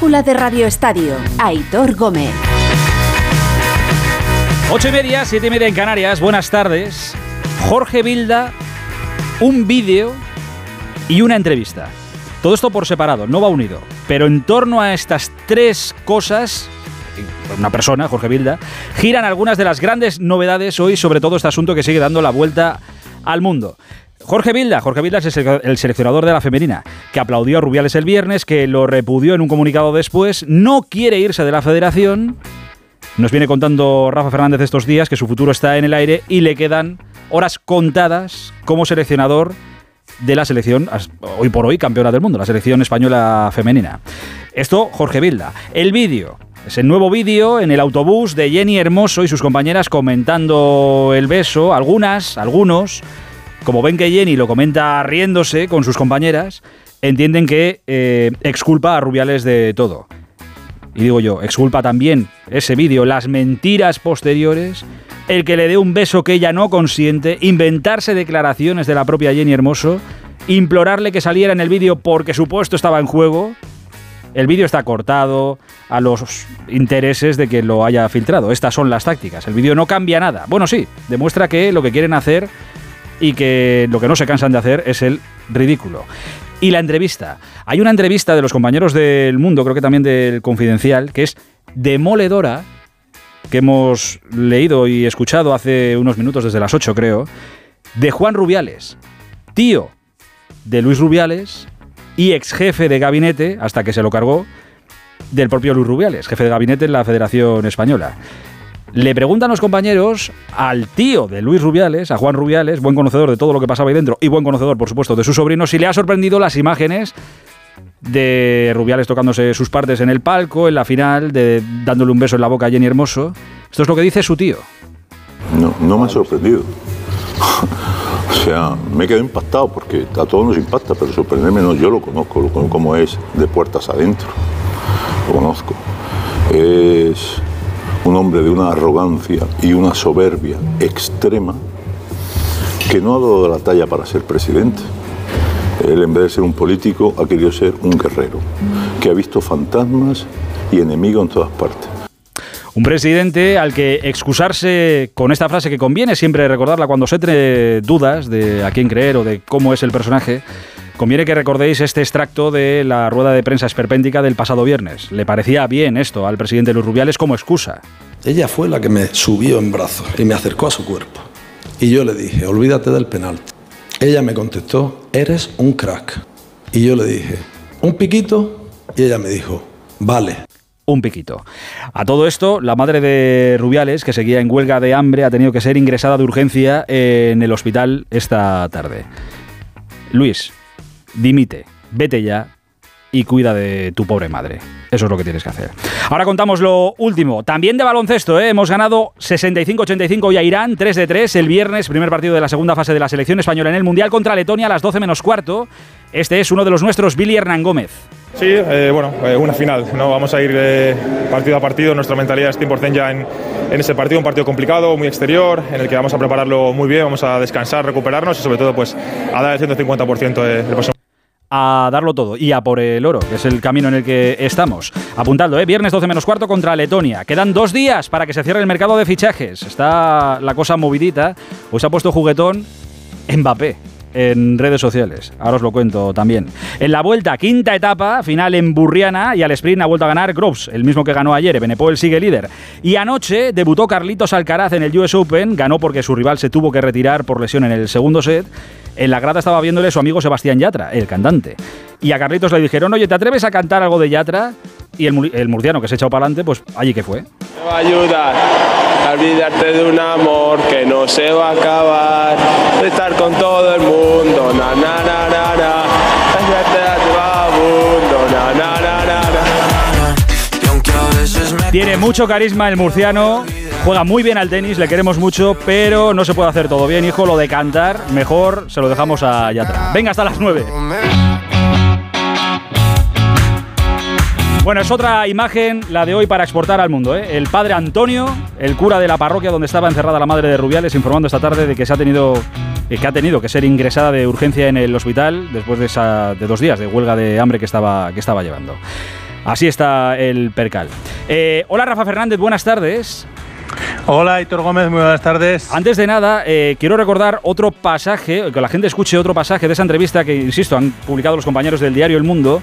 de Radio Estadio. Aitor Gómez. Ocho y media, siete y media en Canarias. Buenas tardes. Jorge Vilda, un vídeo y una entrevista. Todo esto por separado, no va unido. Pero en torno a estas tres cosas, una persona, Jorge Vilda, giran algunas de las grandes novedades hoy sobre todo este asunto que sigue dando la vuelta al mundo. Jorge Vilda, Jorge Vilda es el seleccionador de la femenina, que aplaudió a Rubiales el viernes, que lo repudió en un comunicado después, no quiere irse de la federación. Nos viene contando Rafa Fernández estos días que su futuro está en el aire y le quedan horas contadas como seleccionador de la selección, hoy por hoy campeona del mundo, la selección española femenina. Esto, Jorge Vilda. El vídeo, es el nuevo vídeo en el autobús de Jenny Hermoso y sus compañeras comentando el beso, algunas, algunos, como ven que Jenny lo comenta riéndose con sus compañeras, entienden que eh, exculpa a Rubiales de todo. Y digo yo, exculpa también ese vídeo, las mentiras posteriores, el que le dé un beso que ella no consiente, inventarse declaraciones de la propia Jenny Hermoso, implorarle que saliera en el vídeo porque su puesto estaba en juego. El vídeo está cortado a los intereses de que lo haya filtrado. Estas son las tácticas. El vídeo no cambia nada. Bueno, sí, demuestra que lo que quieren hacer y que lo que no se cansan de hacer es el ridículo. Y la entrevista. Hay una entrevista de los compañeros del mundo, creo que también del Confidencial, que es demoledora, que hemos leído y escuchado hace unos minutos, desde las 8 creo, de Juan Rubiales, tío de Luis Rubiales y ex jefe de gabinete, hasta que se lo cargó, del propio Luis Rubiales, jefe de gabinete en la Federación Española. Le preguntan los compañeros al tío de Luis Rubiales, a Juan Rubiales, buen conocedor de todo lo que pasaba ahí dentro y buen conocedor, por supuesto, de su sobrino, si le ha sorprendido las imágenes de Rubiales tocándose sus partes en el palco, en la final, de dándole un beso en la boca a Jenny Hermoso. Esto es lo que dice su tío. No, no me ha sorprendido. O sea, me quedado impactado porque a todos nos impacta, pero sorprenderme no, yo lo conozco, lo conozco como es de puertas adentro. Lo conozco. Es un hombre de una arrogancia y una soberbia extrema que no ha dado la talla para ser presidente. Él, en vez de ser un político, ha querido ser un guerrero, que ha visto fantasmas y enemigos en todas partes. Un presidente al que excusarse con esta frase que conviene siempre recordarla cuando se entre dudas de a quién creer o de cómo es el personaje, Conviene que recordéis este extracto de la rueda de prensa esperpéntica del pasado viernes. Le parecía bien esto al presidente Luis Rubiales como excusa. Ella fue la que me subió en brazos y me acercó a su cuerpo. Y yo le dije, olvídate del penalti. Ella me contestó, eres un crack. Y yo le dije, ¿un piquito? Y ella me dijo, vale un piquito. A todo esto, la madre de Rubiales, que seguía en huelga de hambre, ha tenido que ser ingresada de urgencia en el hospital esta tarde. Luis, dimite, vete ya y cuida de tu pobre madre. Eso es lo que tienes que hacer. Ahora contamos lo último. También de baloncesto, ¿eh? hemos ganado 65-85 y a Irán, 3 de 3 el viernes, primer partido de la segunda fase de la selección española en el Mundial contra Letonia a las 12 menos cuarto. Este es uno de los nuestros, Billy Hernán Gómez. Sí, eh, bueno, eh, una final. ¿no? Vamos a ir partido a partido. Nuestra mentalidad es 100% ya en, en ese partido, un partido complicado, muy exterior, en el que vamos a prepararlo muy bien, vamos a descansar, recuperarnos y sobre todo pues a dar el 150% del próximo a darlo todo y a por el oro, que es el camino en el que estamos. Apuntando, ¿eh? viernes 12 menos cuarto contra Letonia. Quedan dos días para que se cierre el mercado de fichajes. Está la cosa movidita. Pues ha puesto juguetón Mbappé en redes sociales. Ahora os lo cuento también. En la vuelta, quinta etapa, final en Burriana y al sprint ha vuelto a ganar Groves, el mismo que ganó ayer. Benepol sigue líder. Y anoche debutó Carlitos Alcaraz en el US Open, ganó porque su rival se tuvo que retirar por lesión en el segundo set. En la grada estaba viéndole su amigo Sebastián Yatra, el cantante. Y a Carlitos le dijeron, oye, ¿te atreves a cantar algo de Yatra? Y el, el murciano que se ha echado para adelante, pues allí que fue. Me va a ayudar a olvidarte de un amor que no se va a acabar. De estar con todo el mundo, na na na na na. na na na na. Tiene mucho carisma el murciano, juega muy bien al tenis, le queremos mucho, pero no se puede hacer todo bien, hijo. Lo de cantar, mejor se lo dejamos a Yatra. Venga, hasta las 9. Bueno, es otra imagen, la de hoy, para exportar al mundo. ¿eh? El padre Antonio, el cura de la parroquia donde estaba encerrada la madre de Rubiales, informando esta tarde de que se ha tenido eh, que ha tenido que ser ingresada de urgencia en el hospital después de, esa, de dos días de huelga de hambre que estaba, que estaba llevando. Así está el percal. Eh, hola Rafa Fernández, buenas tardes. Hola, Hitor Gómez, muy buenas tardes. Antes de nada, eh, quiero recordar otro pasaje, que la gente escuche otro pasaje de esa entrevista que, insisto, han publicado los compañeros del diario El Mundo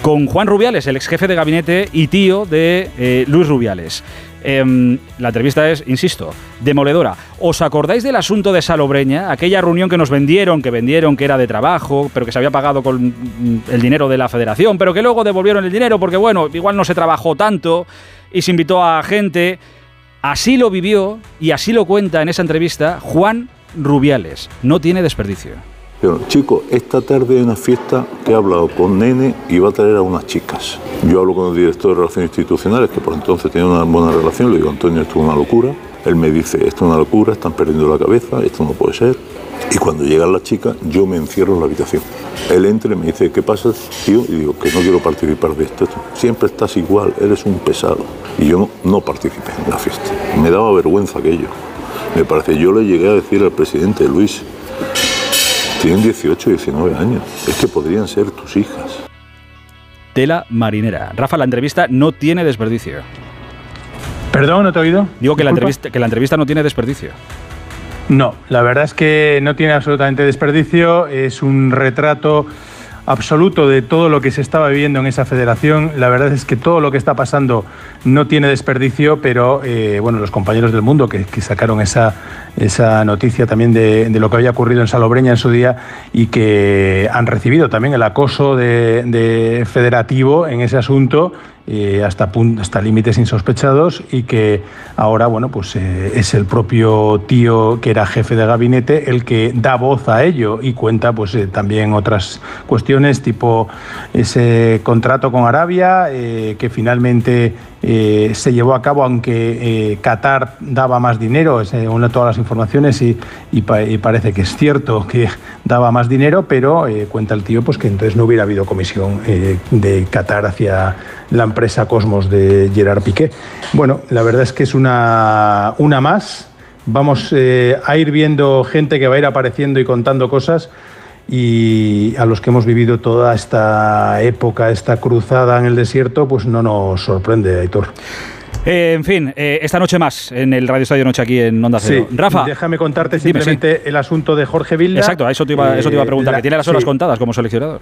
con Juan Rubiales, el ex jefe de gabinete y tío de eh, Luis Rubiales. Em, la entrevista es, insisto, demoledora. ¿Os acordáis del asunto de Salobreña? Aquella reunión que nos vendieron, que vendieron que era de trabajo, pero que se había pagado con mm, el dinero de la federación, pero que luego devolvieron el dinero porque, bueno, igual no se trabajó tanto y se invitó a gente. Así lo vivió y así lo cuenta en esa entrevista Juan Rubiales. No tiene desperdicio. Pero, chico, esta tarde hay una fiesta que he hablado con Nene y va a traer a unas chicas. Yo hablo con el director de Relaciones Institucionales, que por entonces tenía una buena relación, le digo, Antonio, esto es una locura. Él me dice, esto es una locura, están perdiendo la cabeza, esto no puede ser. Y cuando llegan las chicas, yo me encierro en la habitación. Él entra y me dice, ¿qué pasa, tío? Y digo, que no quiero participar de esto. Siempre estás igual, eres un pesado. Y yo no, no participé en la fiesta. Me daba vergüenza aquello. Me parece, yo le llegué a decir al presidente Luis, tienen 18, 19 años. Es que podrían ser tus hijas. Tela marinera. Rafa, la entrevista no tiene desperdicio. Perdón, no te he oído. Digo que la, entrevista, que la entrevista no tiene desperdicio. No, la verdad es que no tiene absolutamente desperdicio. Es un retrato absoluto de todo lo que se estaba viviendo en esa federación. La verdad es que todo lo que está pasando no tiene desperdicio, pero eh, bueno, los compañeros del mundo que, sacaron esa, esa noticia también de, lo que había ocurrido en Salobreña en su día y que han recibido también el acoso de federativo en ese asunto eh, hasta, hasta límites insospechados y que ahora bueno, pues, eh, es el propio tío que era jefe de gabinete el que da voz a ello y cuenta pues, eh, también otras cuestiones tipo ese contrato con Arabia que finalmente se llevó a cabo aunque Qatar daba más dinero, según todas las informaciones y, parece que es cierto que daba más dinero, pero cuenta el tío pues, que entonces no hubiera habido comisión de Qatar hacia la empresa Cosmos de Gerard Piqué. Bueno, la verdad es que es una, una más. Vamos eh, a ir viendo gente que va a ir apareciendo y contando cosas y a los que hemos vivido toda esta época, esta cruzada en el desierto, pues no nos sorprende, Aitor. Eh, en fin, eh, esta noche más en el Radio Estadio Noche aquí en Onda Cero. Rafa. Déjame contarte simplemente el asunto de Jorge Vilda. Exacto, eso te iba, eso te iba a preguntar, que tiene las horas contadas como seleccionador.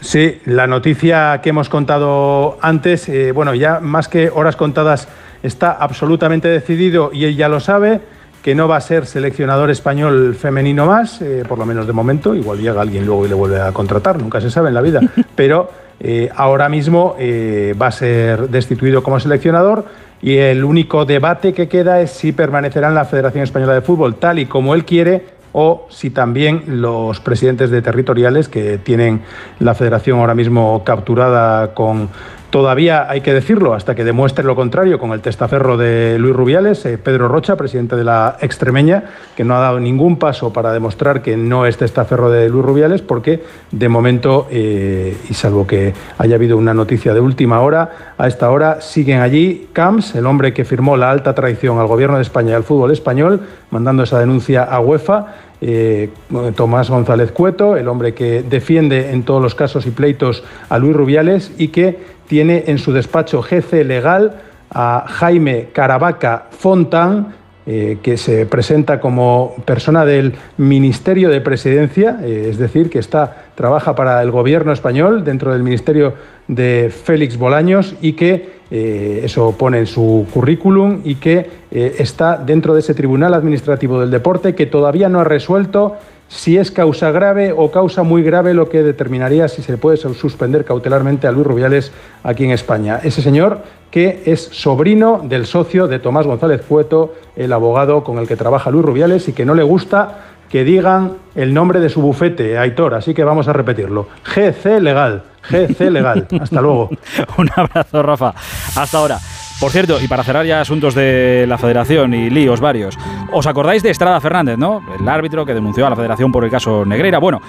Sí, la noticia que hemos contado antes, eh, bueno, ya más que horas contadas, está absolutamente decidido y él ya lo sabe que no va a ser seleccionador español femenino más, eh, por lo menos de momento. Igual llega alguien luego y le vuelve a contratar, nunca se sabe en la vida. Pero eh, ahora mismo va a ser destituido como seleccionador y el único debate que queda es si permanecerá en la Federación Española de Fútbol tal y como él quiere o si también los presidentes de territoriales que tienen la federación ahora mismo capturada con Todavía hay que decirlo, hasta que demuestre lo contrario, con el testaferro de Luis Rubiales, eh, Pedro Rocha, presidente de la Extremeña, que no ha dado ningún paso para demostrar que no es testaferro de Luis Rubiales, porque de momento, eh, y salvo que haya habido una noticia de última hora, a esta hora siguen allí Camps, el hombre que firmó la alta traición al gobierno de España y al fútbol español, mandando esa denuncia a UEFA. Eh, Tomás González Cueto, el hombre que defiende en todos los casos y pleitos a Luis Rubiales y que tiene en su despacho GC Legal a Jaime Caravaca Fontán, eh, que se presenta como persona del Ministerio de Presidencia, eh, es decir, que está, trabaja para el gobierno español dentro del Ministerio de Félix Bolaños y que eh, eso pone en su currículum y que está dentro de ese Tribunal Administrativo del Deporte que todavía no ha resuelto si es causa grave o causa muy grave lo que determinaría si se puede suspender cautelarmente a Luis Rubiales aquí en España. Ese señor que es sobrino del socio de Tomás González Cueto, el abogado con el que trabaja Luis Rubiales y que no le gusta que digan el nombre de su bufete, Aitor, así que vamos a repetirlo. GC Legal, GC Legal. Hasta luego. Un abrazo, Rafa. Hasta ahora. Por cierto, y para cerrar ya asuntos de la federación y líos varios, ¿os acordáis de Estrada Fernández, no? El árbitro que denunció a la federación por el caso Negreira. Bueno,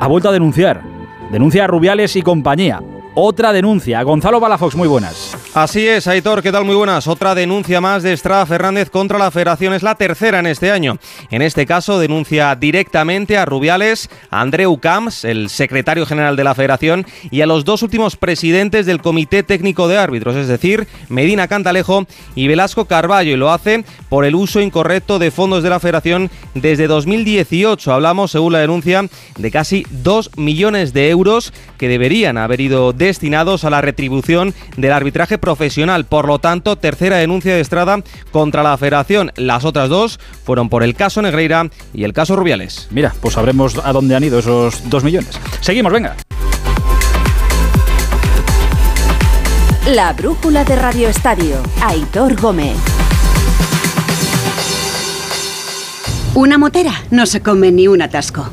ha vuelto a denunciar. Denuncia a Rubiales y compañía. Otra denuncia. Gonzalo Balafox, muy buenas. Así es, Aitor, ¿qué tal? Muy buenas. Otra denuncia más de Estrada Fernández contra la Federación es la tercera en este año. En este caso denuncia directamente a Rubiales, a Andreu Camps, el secretario general de la Federación, y a los dos últimos presidentes del Comité Técnico de Árbitros, es decir, Medina Cantalejo y Velasco Carballo, y lo hace por el uso incorrecto de fondos de la Federación desde 2018. Hablamos, según la denuncia, de casi 2 millones de euros que deberían haber ido destinados a la retribución del arbitraje profesional. Por lo tanto, tercera denuncia de Estrada contra la Federación. Las otras dos fueron por el caso Negreira y el caso Rubiales. Mira, pues sabremos a dónde han ido esos dos millones. Seguimos, venga. La brújula de Radio Estadio. Aitor Gómez. Una motera no se come ni un atasco.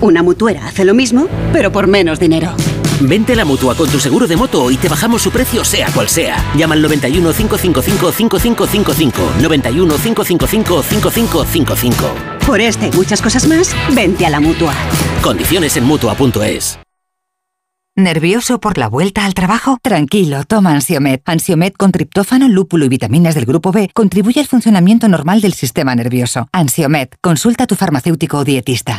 Una mutuera hace lo mismo, pero por menos dinero. Vente a la mutua con tu seguro de moto y te bajamos su precio, sea cual sea. Llama al 91 555 5555. 91 555 5555. Por este y muchas cosas más, vente a la mutua. Condiciones en mutua.es. ¿Nervioso por la vuelta al trabajo? Tranquilo, toma Ansiomet. Ansiomet con triptófano, lúpulo y vitaminas del grupo B contribuye al funcionamiento normal del sistema nervioso. Ansiomet, consulta a tu farmacéutico o dietista.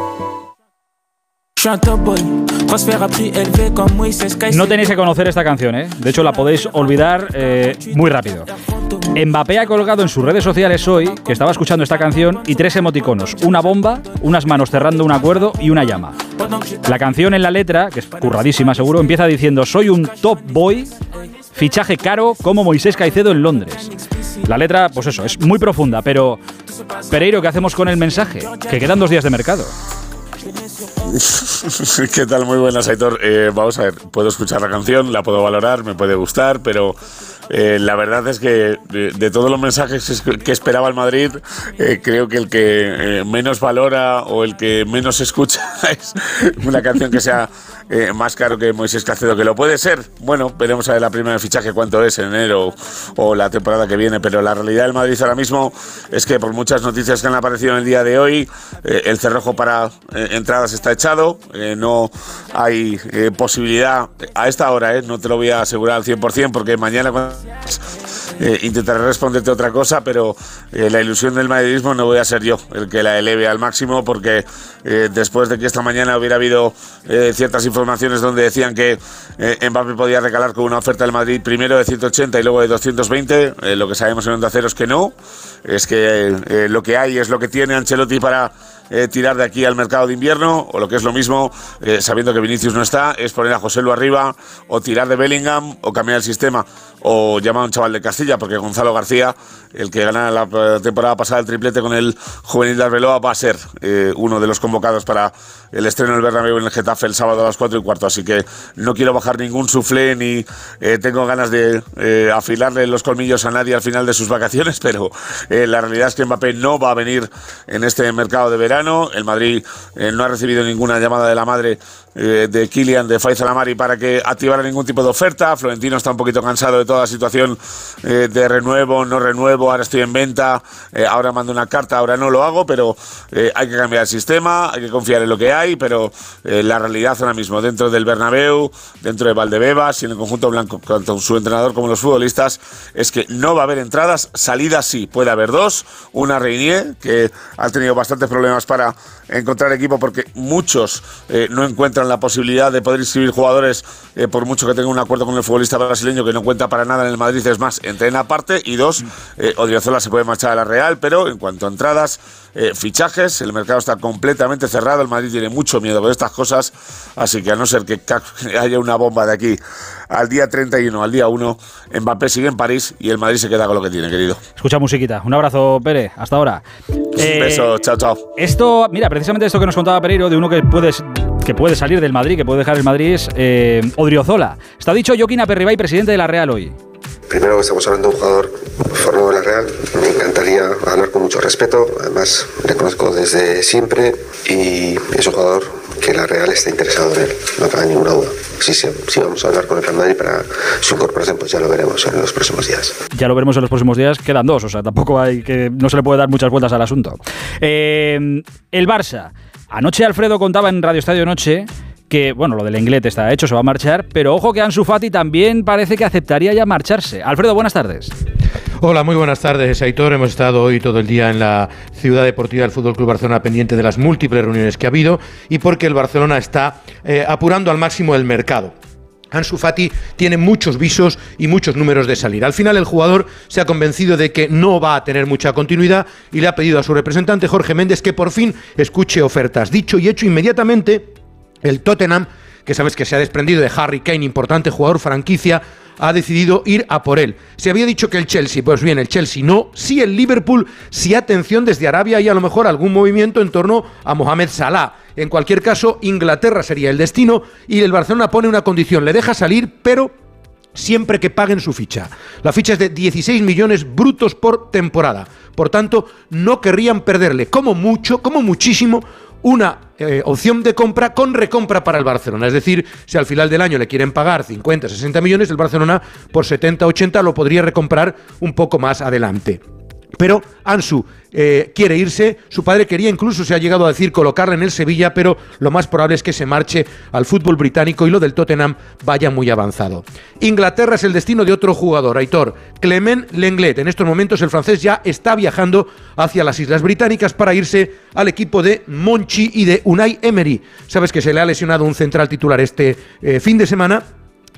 No tenéis que conocer esta canción, ¿eh? De hecho, la podéis olvidar eh, muy rápido. Mbappé ha colgado en sus redes sociales hoy que estaba escuchando esta canción y tres emoticonos: una bomba, unas manos cerrando un acuerdo y una llama. La canción en la letra, que es curradísima seguro, empieza diciendo: Soy un top boy, fichaje caro como Moisés Caicedo en Londres. La letra, pues eso, es muy profunda, pero Pereiro, ¿qué hacemos con el mensaje? Que quedan dos días de mercado. ¿Qué tal? Muy buenas, Aitor. Eh, vamos a ver, puedo escuchar la canción, la puedo valorar, me puede gustar, pero eh, la verdad es que de, todos los mensajes que esperaba el Madrid, eh, creo que el que eh, menos valora o el que menos escucha es una canción que sea eh, más caro que Moisés Cacedo, que lo puede ser. Bueno, veremos a ver la primera fichaje cuánto es en enero o la temporada que viene, pero la realidad del Madrid ahora mismo es que por muchas noticias que han aparecido en el día de hoy, el cerrojo para entradas está echado, no hay posibilidad a esta hora, no te lo voy a asegurar al 100% porque mañana cuando eh, intentaré responderte otra cosa, pero eh, la ilusión del madridismo no voy a ser yo el que la eleve al máximo, porque eh, después de que esta mañana hubiera habido ciertas informaciones donde decían que Mbappé podía recalar con una oferta del Madrid primero de 180 y luego de 220, eh, lo que sabemos en Onda Cero es que no, es que lo que hay es lo que tiene Ancelotti para eh, tirar de aquí al mercado de invierno, o lo que es lo mismo, eh, sabiendo que Vinicius no está, es poner a José Lu arriba, o tirar de Bellingham, o cambiar el sistema, o llamar a un chaval de Castilla, porque Gonzalo García, el que gana la eh, temporada pasada el triplete con el juvenil de Arbeloa, va a ser uno de los convocados para el estreno del Bernabéu en el Getafe el sábado a las 4 y cuarto. Así que no quiero bajar ningún suflé ni tengo ganas de afilarle los colmillos a nadie al final de sus vacaciones, pero la realidad es que Mbappé no va a venir en este mercado de verano. El Madrid eh, no ha recibido ninguna llamada de la madre eh, de Kylian, de Faisal Amari, para que activara ningún tipo de oferta. Florentino está un poquito cansado de toda la situación eh, de renuevo, no renuevo, ahora estoy en venta, eh, ahora mando una carta, ahora no lo hago, pero hay que cambiar el sistema, hay que confiar en lo que hay, pero la realidad ahora mismo, dentro del Bernabéu, dentro de Valdebebas y en el conjunto blanco, tanto su entrenador como los futbolistas, es que no va a haber entradas, salidas sí, puede haber dos, una Reinier, que ha tenido bastantes problemas para encontrar equipo porque muchos no encuentran la posibilidad de poder inscribir jugadores eh, por mucho que tenga un acuerdo con el futbolista brasileño que no cuenta para nada en el Madrid, es más, entrena aparte y dos, eh, Odriozola se puede marchar a la Real, pero en cuanto a entradas, eh, fichajes, el mercado está completamente cerrado, el Madrid tiene mucho miedo con estas cosas, así que a no ser que haya una bomba de aquí al día 31, al día 1, Mbappé sigue en París y el Madrid se queda con lo que tiene, querido. Escucha musiquita. Un abrazo, Pere. Hasta ahora. Un Eh, beso, chao, chao. Esto, mira, precisamente esto que nos contaba Pereiro, de uno que puedes que puede salir del Madrid, que puede dejar el Madrid, es eh, Odriozola. Está dicho Joaquín Aperribay, presidente de la Real hoy. Primero estamos hablando de un jugador formado en la Real. Me encantaría hablar con mucho respeto. Además, le conozco desde siempre y es un jugador que la Real está interesado en él. No cabe ninguna duda. Sí, sí, vamos a hablar con el Real Madrid para su incorporación, pues ya lo veremos en los próximos días. Ya lo veremos en los próximos días. Quedan dos, o sea, tampoco hay que. No se le puede dar muchas vueltas al asunto. Eh, el Barça. Anoche Alfredo contaba en Radio Estadio Noche que, bueno, lo del inglés está hecho, se va a marchar, pero ojo que Ansu Fati también parece que aceptaría ya marcharse. Alfredo, buenas tardes. Hola, muy buenas tardes, Aitor. Hemos estado hoy todo el día en la ciudad deportiva del Fútbol Club Barcelona pendiente de las múltiples reuniones que ha habido y porque el Barcelona está eh, apurando al máximo el mercado. Ansu Fati tiene muchos visos y muchos números de salir. Al final el jugador se ha convencido de que no va a tener mucha continuidad y le ha pedido a su representante Jorge Méndez que por fin escuche ofertas. Dicho y hecho inmediatamente, el Tottenham, que sabes que se ha desprendido de Harry Kane, importante jugador franquicia, ha decidido ir a por él. Se había dicho que el Chelsea, pues bien, el Chelsea no, sí el Liverpool, sí atención desde Arabia y a lo mejor algún movimiento en torno a Mohamed Salah. En cualquier caso, Inglaterra sería el destino y el Barcelona pone una condición, le deja salir, pero siempre que paguen su ficha. La ficha es de 16 millones brutos por temporada. Por tanto, no querrían perderle como mucho, como muchísimo, una eh, opción de compra con recompra para el Barcelona. Es decir, si al final del año le quieren pagar 50, 60 millones, el Barcelona por 70, 80 lo podría recomprar un poco más adelante. Pero Ansu eh, quiere irse, su padre quería incluso, se ha llegado a decir, colocarle en el Sevilla, pero lo más probable es que se marche al fútbol británico y lo del Tottenham vaya muy avanzado. Inglaterra es el destino de otro jugador, Aitor, Clement Lenglet. En estos momentos el francés ya está viajando hacia las Islas Británicas para irse al equipo de Monchi y de Unai Emery. Sabes que se le ha lesionado un central titular este eh, fin de semana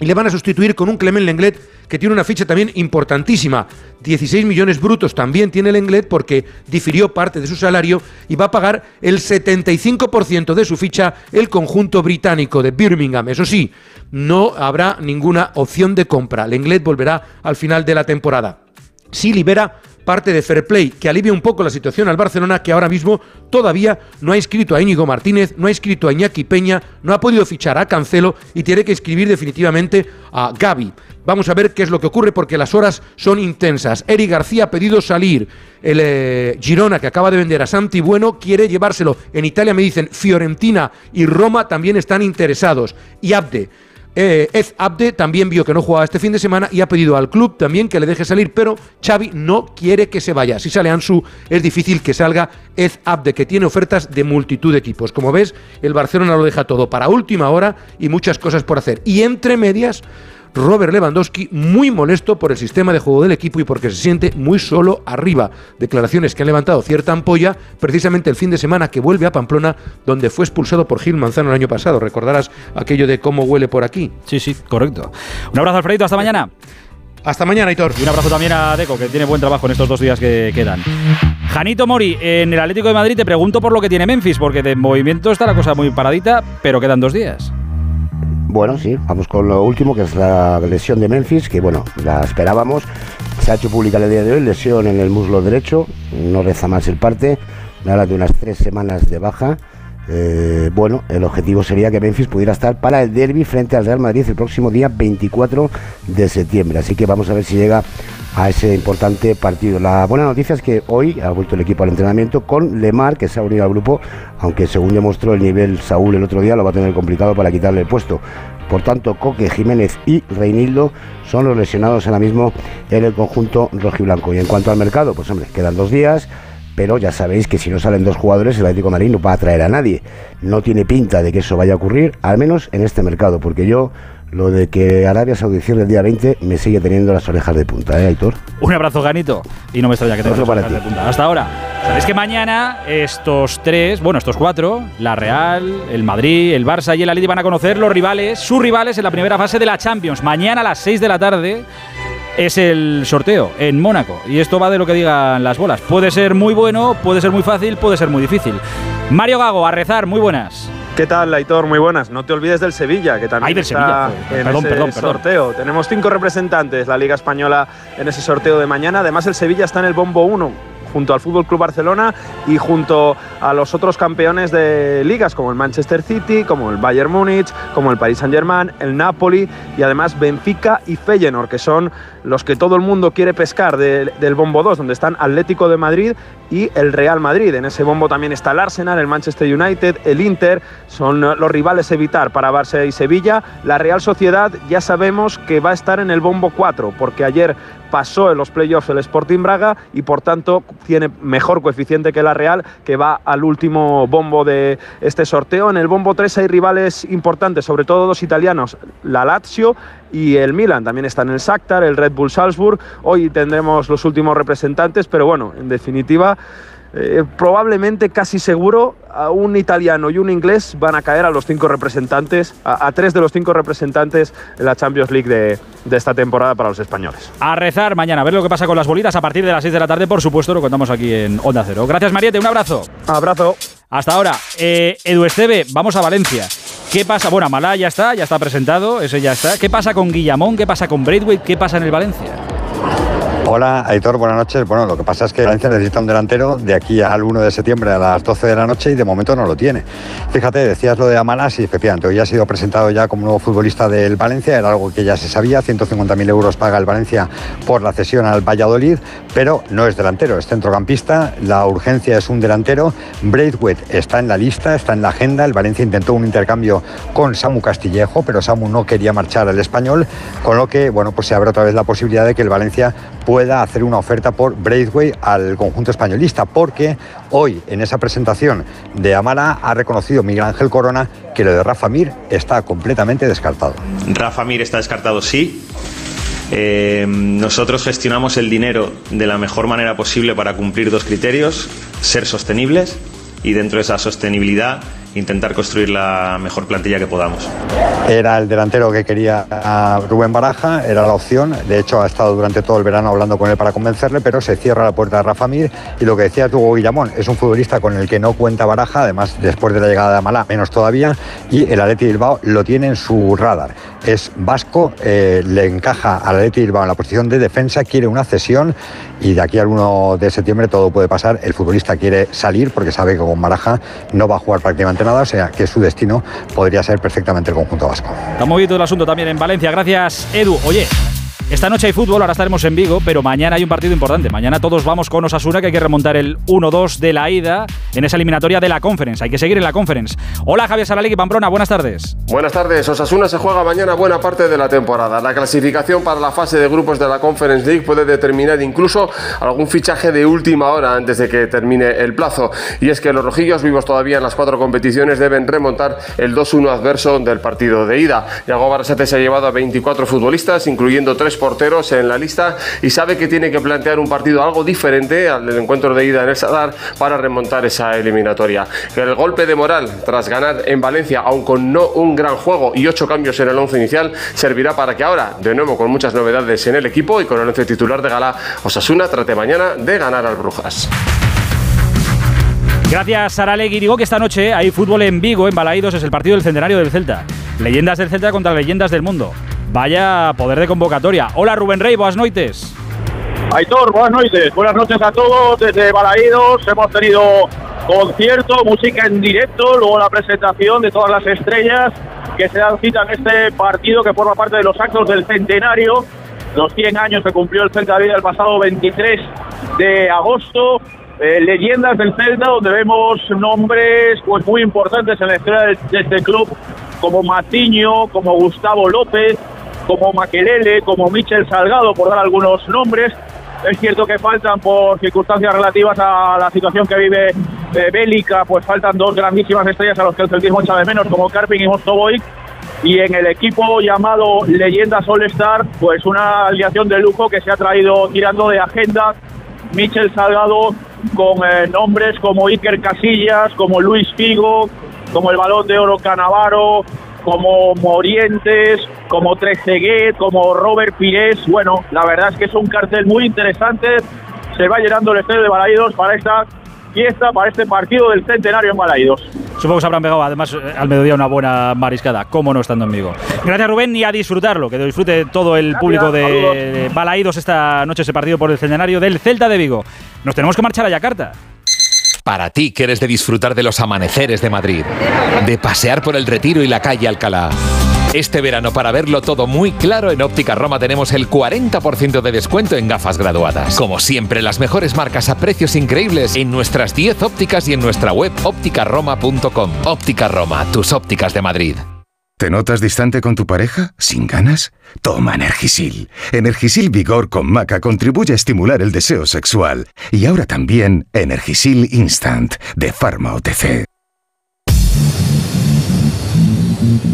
y le van a sustituir con un Clement Lenglet que tiene una ficha también importantísima. 16 millones brutos también tiene Lenglet porque difirió parte de su salario y va a pagar el 75% de su ficha el conjunto británico de Birmingham. Eso sí, no habrá ninguna opción de compra. Lenglet volverá al final de la temporada. Si libera parte de Fair Play, que alivia un poco la situación al Barcelona, que ahora mismo todavía no ha inscrito a Íñigo Martínez, no ha inscrito a Iñaki Peña, no ha podido fichar a Cancelo y tiene que inscribir definitivamente a Gaby. Vamos a ver qué es lo que ocurre porque las horas son intensas. Eric García ha pedido salir. El eh, Girona, que acaba de vender a Santi Bueno, quiere llevárselo. En Italia me dicen Fiorentina y Roma también están interesados. Y Abde eh, Ed Abde también vio que no jugaba este fin de semana y ha pedido al club también que le deje salir, pero Xavi no quiere que se vaya. Si sale Ansu, es difícil que salga Ed Abde, que tiene ofertas de multitud de equipos. Como ves, el Barcelona lo deja todo para última hora y muchas cosas por hacer. Y entre medias, Robert Lewandowski muy molesto por el sistema de juego del equipo y porque se siente muy solo arriba. Declaraciones que han levantado cierta ampolla precisamente el fin de semana que vuelve a Pamplona, donde fue expulsado por Gil Manzano el año pasado. Recordarás aquello de cómo huele por aquí. Sí, sí, correcto. Un abrazo, Alfredito, hasta mañana. Hasta mañana, Hitor. Y un abrazo también a Deco, que tiene buen trabajo en estos dos días que quedan. Janito Mori, en el Atlético de Madrid te pregunto por lo que tiene Memphis, porque de movimiento está la cosa muy paradita, pero quedan dos días. Bueno, sí, vamos con lo último, que es la lesión de Memphis, que bueno, la esperábamos. Se ha hecho pública el día de hoy, lesión en el muslo derecho, no reza más el parte, habla de unas tres semanas de baja. Eh, bueno, el objetivo sería que Memphis pudiera estar para el derby frente al Real Madrid el próximo día 24 de septiembre. Así que vamos a ver si llega a ese importante partido. La buena noticia es que hoy ha vuelto el equipo al entrenamiento con Lemar, que se ha unido al grupo, aunque según demostró el nivel Saúl el otro día, lo va a tener complicado para quitarle el puesto. Por tanto, Coque, Jiménez y Reinildo son los lesionados ahora mismo en el conjunto rojiblanco. Y en cuanto al mercado, pues hombre, quedan dos días pero ya sabéis que si no salen dos jugadores, el Atlético de Madrid no va a traer a nadie. No tiene pinta de que eso vaya a ocurrir, al menos en este mercado, porque yo lo de que Arabia Saudí cierre el día 20 me sigue teniendo las orejas de punta, ¿eh, Aitor? Un abrazo, Ganito. Y no me extraña que tengas las orejas de punta. Hasta ahora. Sabéis que mañana estos tres, bueno, estos cuatro, la Real, el Madrid, el Barça y el Atleti van a conocer los rivales, sus rivales en la primera fase de la Champions. Mañana a las 6 de la tarde es el sorteo en Mónaco. Y esto va de lo que digan las bolas. Puede ser muy bueno, puede ser muy fácil, puede ser muy difícil. Mario Gago, a rezar, muy buenas. ¿Qué tal, Aitor? Muy buenas. No te olvides del Sevilla, que también Ay, del está Sevilla. en Perdón, ese perdón, perdón. sorteo. Tenemos cinco representantes, la Liga Española, en ese sorteo de mañana. Además, el Sevilla está en el bombo 1, junto al Fútbol Club Barcelona y junto a los otros campeones de ligas como el Manchester City, como el Bayern Múnich, como el Paris Saint-Germain, el Napoli y además Benfica y Feyenoord, que son los que todo el mundo quiere pescar del bombo 2, donde están Atlético de Madrid y el Real Madrid. En ese bombo también está el Arsenal, el Manchester United, el Inter, son los rivales evitar para Barça y Sevilla. La Real Sociedad ya sabemos que va a estar en el bombo 4, porque ayer pasó en los playoffs el Sporting Braga y por tanto tiene mejor coeficiente que la Real, que va al último bombo de este sorteo. En el bombo 3 hay rivales importantes, sobre todo dos italianos, la Lazio y el Milan. También están el Shakhtar, el Red Bull Salzburg. Hoy tendremos los últimos representantes, pero bueno, en definitiva eh, probablemente casi seguro a un italiano y un inglés van a caer a los cinco representantes, a, tres de los cinco representantes en la Champions League de, esta temporada para los españoles. A rezar mañana, a ver lo que pasa con las bolitas a partir de las 6 de la tarde, por supuesto, lo contamos aquí en Onda Cero. Gracias, Mariette, un abrazo. Abrazo. Hasta ahora, eh, Edu Esteve, vamos a Valencia. ¿Qué pasa? Bueno, Malá ya está, ya está presentado, ese ya está. ¿Qué pasa con Guillamón? ¿Qué pasa con Braithwaite? ¿Qué pasa en el Valencia? Hola, Aitor, buenas noches. Bueno, lo que pasa es que Valencia necesita un delantero de aquí al 1 de septiembre a las 12 de la noche y de momento no lo tiene. Fíjate, decías lo de Amalas y efectivamente hoy ha sido presentado ya como nuevo futbolista del Valencia, era algo que ya se sabía, 150.000 euros paga el Valencia por la cesión al Valladolid, pero no es delantero, es centrocampista, la urgencia es un delantero, Braithwaite está en la lista, está en la agenda, el Valencia intentó un intercambio con Samu Castillejo, pero Samu no quería marchar al español, con lo que, bueno, pues se abre otra vez la posibilidad de que el Valencia pueda hacer una oferta por Braithwaite al conjunto españolista, porque hoy en esa presentación de Amara ha reconocido Miguel Ángel Corona que lo de Rafa Mir está completamente descartado. Rafa Mir está descartado, sí. Eh, nosotros gestionamos el dinero de la mejor manera posible para cumplir dos criterios, ser sostenibles y dentro de esa sostenibilidad intentar construir la mejor plantilla que podamos. Era el delantero que quería Rubén Baraja, era la opción. De hecho, ha estado durante todo el verano hablando con él para convencerle, pero se cierra la puerta de Rafa Mir. Y lo que decía Hugo Guillamón, es un futbolista con el que no cuenta Baraja, además, después de la llegada de Amalá, menos todavía. Y el Atleti Bilbao lo tiene en su radar. Es vasco, eh, le encaja al Atleti Bilbao en la posición de defensa, quiere una cesión y de aquí al 1 de septiembre todo puede pasar. El futbolista quiere salir porque sabe que con Baraja no va a jugar prácticamente nada, o sea que su destino podría ser perfectamente el conjunto vasco. Está movido el asunto también en Valencia. Gracias, Edu. Oye, esta noche hay fútbol, ahora estaremos en Vigo, pero mañana hay un partido importante. Mañana todos vamos con Osasuna, que hay que remontar el 1-2 de la ida en esa eliminatoria de la Conference. Hay que seguir en la Conference. Hola, Javier Saralegui, Pamplona, buenas tardes. Buenas tardes. Osasuna se juega mañana buena parte de la temporada. La clasificación para la fase de grupos de la Conference League puede determinar incluso algún fichaje de última hora antes de que termine el plazo. Y es que los rojillos vivos todavía en las cuatro competiciones deben remontar el 2-1 adverso del partido de ida. Yago Barrasate se ha llevado a 24 futbolistas, incluyendo tres porteros en la lista y sabe que tiene que plantear un partido algo diferente al del encuentro de ida en el Sadar para remontar esa eliminatoria. El golpe de moral tras ganar en Valencia, aun con no un gran juego y ocho cambios en el once inicial, servirá para que ahora, de nuevo con muchas novedades en el equipo y con el once titular de gala, Osasuna trate mañana de ganar al Brujas. Gracias, Sara Legui. Digo que esta noche hay fútbol en Vigo, en Balaídos, es el partido del centenario del Celta. Leyendas del Celta contra leyendas del mundo. Vaya poder de convocatoria. Hola Rubén Rey, buenas noches. Aitor, buenas noches. Buenas noches a todos desde Balaídos. Hemos tenido concierto, música en directo, luego la presentación de todas las estrellas que se dan cita en este partido que forma parte de los actos del centenario. Los 100 años que cumplió el Celta de Vida el pasado 23 de agosto. Eh, leyendas del Celta, donde vemos nombres pues, muy importantes en la historia de este club, como Matiño, como Gustavo López, como Maquelele, como Michel Salgado, por dar algunos nombres. Es cierto que faltan por circunstancias relativas a la situación que vive eh, Bélica, pues faltan dos grandísimas estrellas a los que el celtismo echa de menos, como Carping y Mostovoy. Y en el equipo llamado Leyendas All Star, pues una aliación de lujo que se ha traído tirando de agenda Michel Salgado con eh, nombres como Iker Casillas, como Luis Figo, como el Balón de Oro Canavaro, como Morientes, como Trezeguet, como Robert Pires. Bueno, la verdad es que es un cartel muy interesante. Se va llenando el estadio de Balaidos para esta fiesta, para este partido del centenario en Balaidos. Supongo que se habrán pegado además eh, al mediodía una buena mariscada, como no estando en Vigo. Gracias Rubén y a disfrutarlo, que disfrute todo el público de Balaídos esta noche ese partido por el centenario del Celta de Vigo. Nos tenemos que marchar a Yakarta. Para ti que eres de disfrutar de los amaneceres de Madrid, de pasear por el Retiro y la calle Alcalá. Este verano, para verlo todo muy claro, en Óptica Roma tenemos el 40% de descuento en gafas graduadas. Como siempre, las mejores marcas a precios increíbles en nuestras 10 ópticas y en nuestra web ópticaroma.com. Óptica Roma, tus ópticas de Madrid. ¿Te notas distante con tu pareja? ¿Sin ganas? Toma Energisil. Energisil Vigor con Maca contribuye a estimular el deseo sexual. Y ahora también Energisil Instant de Pharma OTC.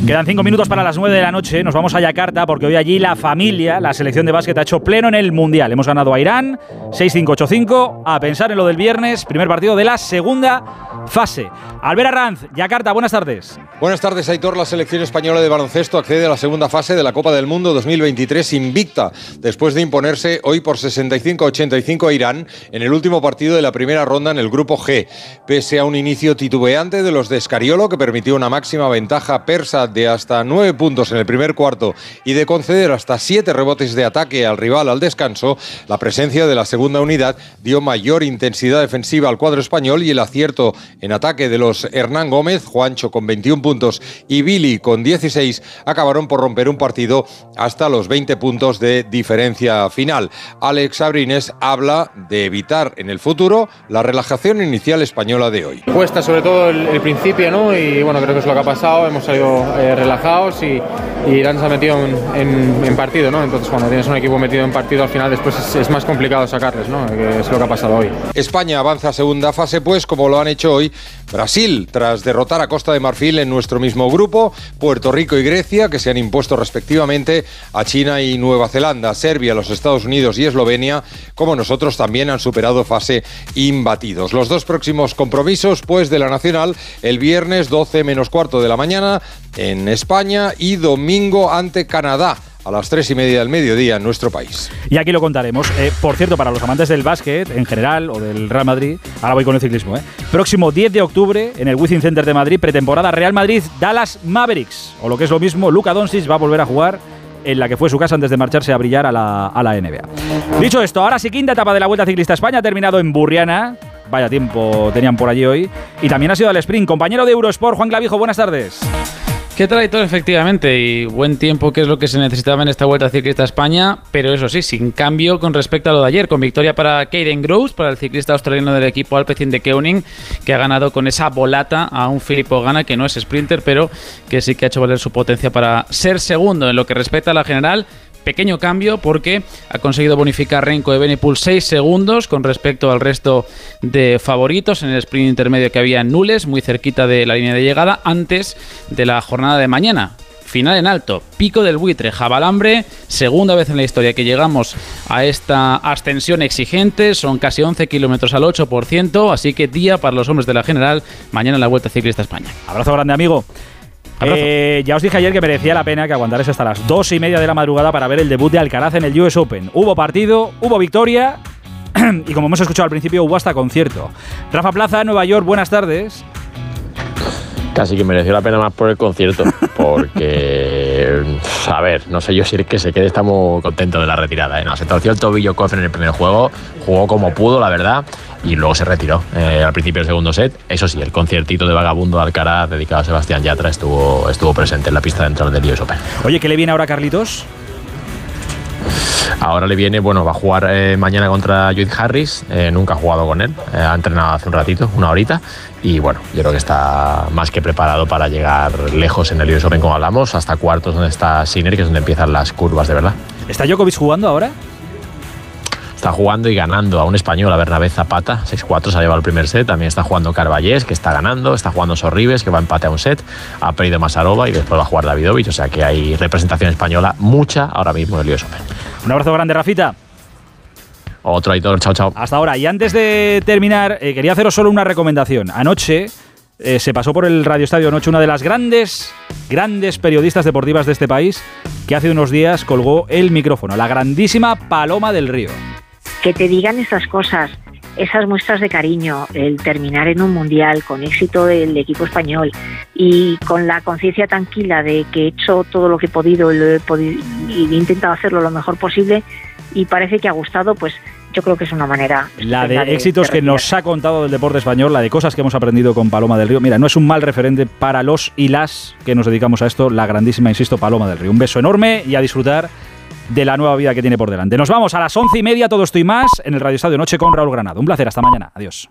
Quedan cinco minutos para las nueve de la noche. Nos vamos a Yakarta porque hoy allí la familia, la selección de básquet, ha hecho pleno en el Mundial. Hemos ganado a Irán 6-5-8-5. A pensar en lo del viernes, primer partido de la segunda fase. Albert Arranz, Yakarta, buenas tardes. Buenas tardes, Aitor. La selección española de baloncesto accede a la segunda fase de la Copa del Mundo 2023 invicta, después de imponerse hoy por 65-85 a Irán en el último partido de la primera ronda en el Grupo G. Pese a un inicio titubeante de los de Escariolo, que permitió una máxima ventaja persa de hasta nueve puntos en el primer cuarto y de conceder hasta siete rebotes de ataque al rival al descanso, la presencia de la segunda unidad dio mayor intensidad defensiva al cuadro español y el acierto en ataque de los Hernán Gómez, Juancho con 21 puntos y Billy con 16 acabaron por romper un partido hasta los 20 puntos de diferencia final. Alex Abrines habla de evitar en el futuro la relajación inicial española de hoy. Cuesta sobre todo el, principio, ¿no? Y bueno, creo que es lo que ha pasado. Hemos salido eh, relajados y, Irán se ha metido en, partido, ¿no? Entonces cuando tienes un equipo metido en partido al final después es, más complicado sacarles, ¿no? Es lo que ha pasado hoy. España avanza a segunda fase, pues como lo han hecho hoy Brasil, tras derrotar a Costa de Marfil en nuestro mismo grupo, Puerto Rico y Grecia, que se han impuesto respectivamente a China y Nueva Zelanda, Serbia, los Estados Unidos y Eslovenia, como nosotros también han superado fase imbatidos. Los dos próximos compromisos, pues de la Nacional, el viernes 12 menos cuarto de la mañana en España y domingo ante Canadá a las tres y media del mediodía en nuestro país. Y aquí lo contaremos. Eh, por cierto, para los amantes del básquet en general o del Real Madrid, ahora voy con el ciclismo, ¿eh? próximo 10 de octubre en el Wizzing Center de Madrid, pretemporada Real Madrid-Dallas Mavericks. O lo que es lo mismo, Luca Doncic va a volver a jugar en la que fue su casa antes de marcharse a brillar a la, a la NBA. Dicho esto, ahora sí, quinta etapa de la Vuelta Ciclista España ha terminado en Burriana. Vaya tiempo tenían por allí hoy. Y también ha sido el sprint. Compañero de Eurosport, Juan Clavijo, buenas tardes. ¿Qué todo Efectivamente, y buen tiempo que es lo que se necesitaba en esta Vuelta Ciclista España, pero eso sí, sin cambio con respecto a lo de ayer, con victoria para Kaden Groves, para el ciclista australiano del equipo Alpecin de Keuning, que ha ganado con esa volata a un Filippo Gana, que no es sprinter, pero que sí que ha hecho valer su potencia para ser segundo en lo que respecta a la general pequeño cambio porque ha conseguido bonificar Renko de Benepul 6 segundos con respecto al resto de favoritos en el sprint intermedio que había en Nules, muy cerquita de la línea de llegada, antes de la jornada de mañana. Final en alto, pico del buitre, jabalambre, segunda vez en la historia que llegamos a esta ascensión exigente, son casi 11 kilómetros al 8%, así que día para los hombres de la general, mañana en la Vuelta Ciclista España. Abrazo grande amigo. Eh, ya os dije ayer que merecía la pena que aguantarais hasta las dos y media de la madrugada para ver el debut de Alcaraz en el US Open. Hubo partido, hubo victoria y como hemos escuchado al principio, hubo hasta concierto. Rafa Plaza, Nueva York, buenas tardes. Casi que mereció la pena más por el concierto, porque, a ver, no sé yo si es que se quede, estamos contentos de la retirada. ¿eh? No, se torció el tobillo Coffin en el primer juego, jugó como pudo, la verdad, y luego se retiró eh, al principio del segundo set. Eso sí, el conciertito de Vagabundo Alcaraz dedicado a Sebastián Yatra estuvo, estuvo presente en la pista de entrada del US Open. Oye, ¿qué le viene ahora a Carlitos? Ahora le viene, bueno, va a jugar eh, mañana contra Lloyd Harris. Eh, nunca ha jugado con él. ha entrenado hace un ratito, una horita. Y bueno, yo creo que está más que preparado para llegar lejos en el US Open, como hablamos, hasta cuartos donde está Sinner, que es donde empiezan las curvas de verdad. ¿Está Djokovic jugando ahora? está jugando y ganando a un español, a Bernabé Zapata, 6-4 se ha llevado el primer set, también está jugando Carballés, que está ganando, está jugando Sorribes, que va a empate a un set, ha perdido Masarova y después va a jugar Davidovich, o sea que hay representación española mucha ahora mismo en el US Open. Un abrazo grande, Rafita. Otro editor, chao, chao. Hasta ahora. Y antes de terminar, eh, quería haceros solo una recomendación. Anoche eh, se pasó por el Radio Estadio Anoche una de las grandes, grandes periodistas deportivas de este país que hace unos días colgó el micrófono, la grandísima Paloma del Río que te digan esas cosas. Esas muestras de cariño, el terminar en un mundial con éxito del equipo español y con la conciencia tranquila de que he hecho todo lo que he podido, lo he podido y he intentado hacerlo lo mejor posible y parece que ha gustado, pues yo creo que es una manera. La de éxitos que nos ha contado del deporte español, la de cosas que hemos aprendido con Paloma del Río. Mira, no es un mal referente para los y las que nos dedicamos a esto, la grandísima, insisto, Paloma del Río. Un beso enorme y a disfrutar de la nueva vida que tiene por delante. Nos vamos a las once y media, todo esto y más, en el Radio Estadio Noche con Raúl Granado. Un placer, hasta mañana. Adiós.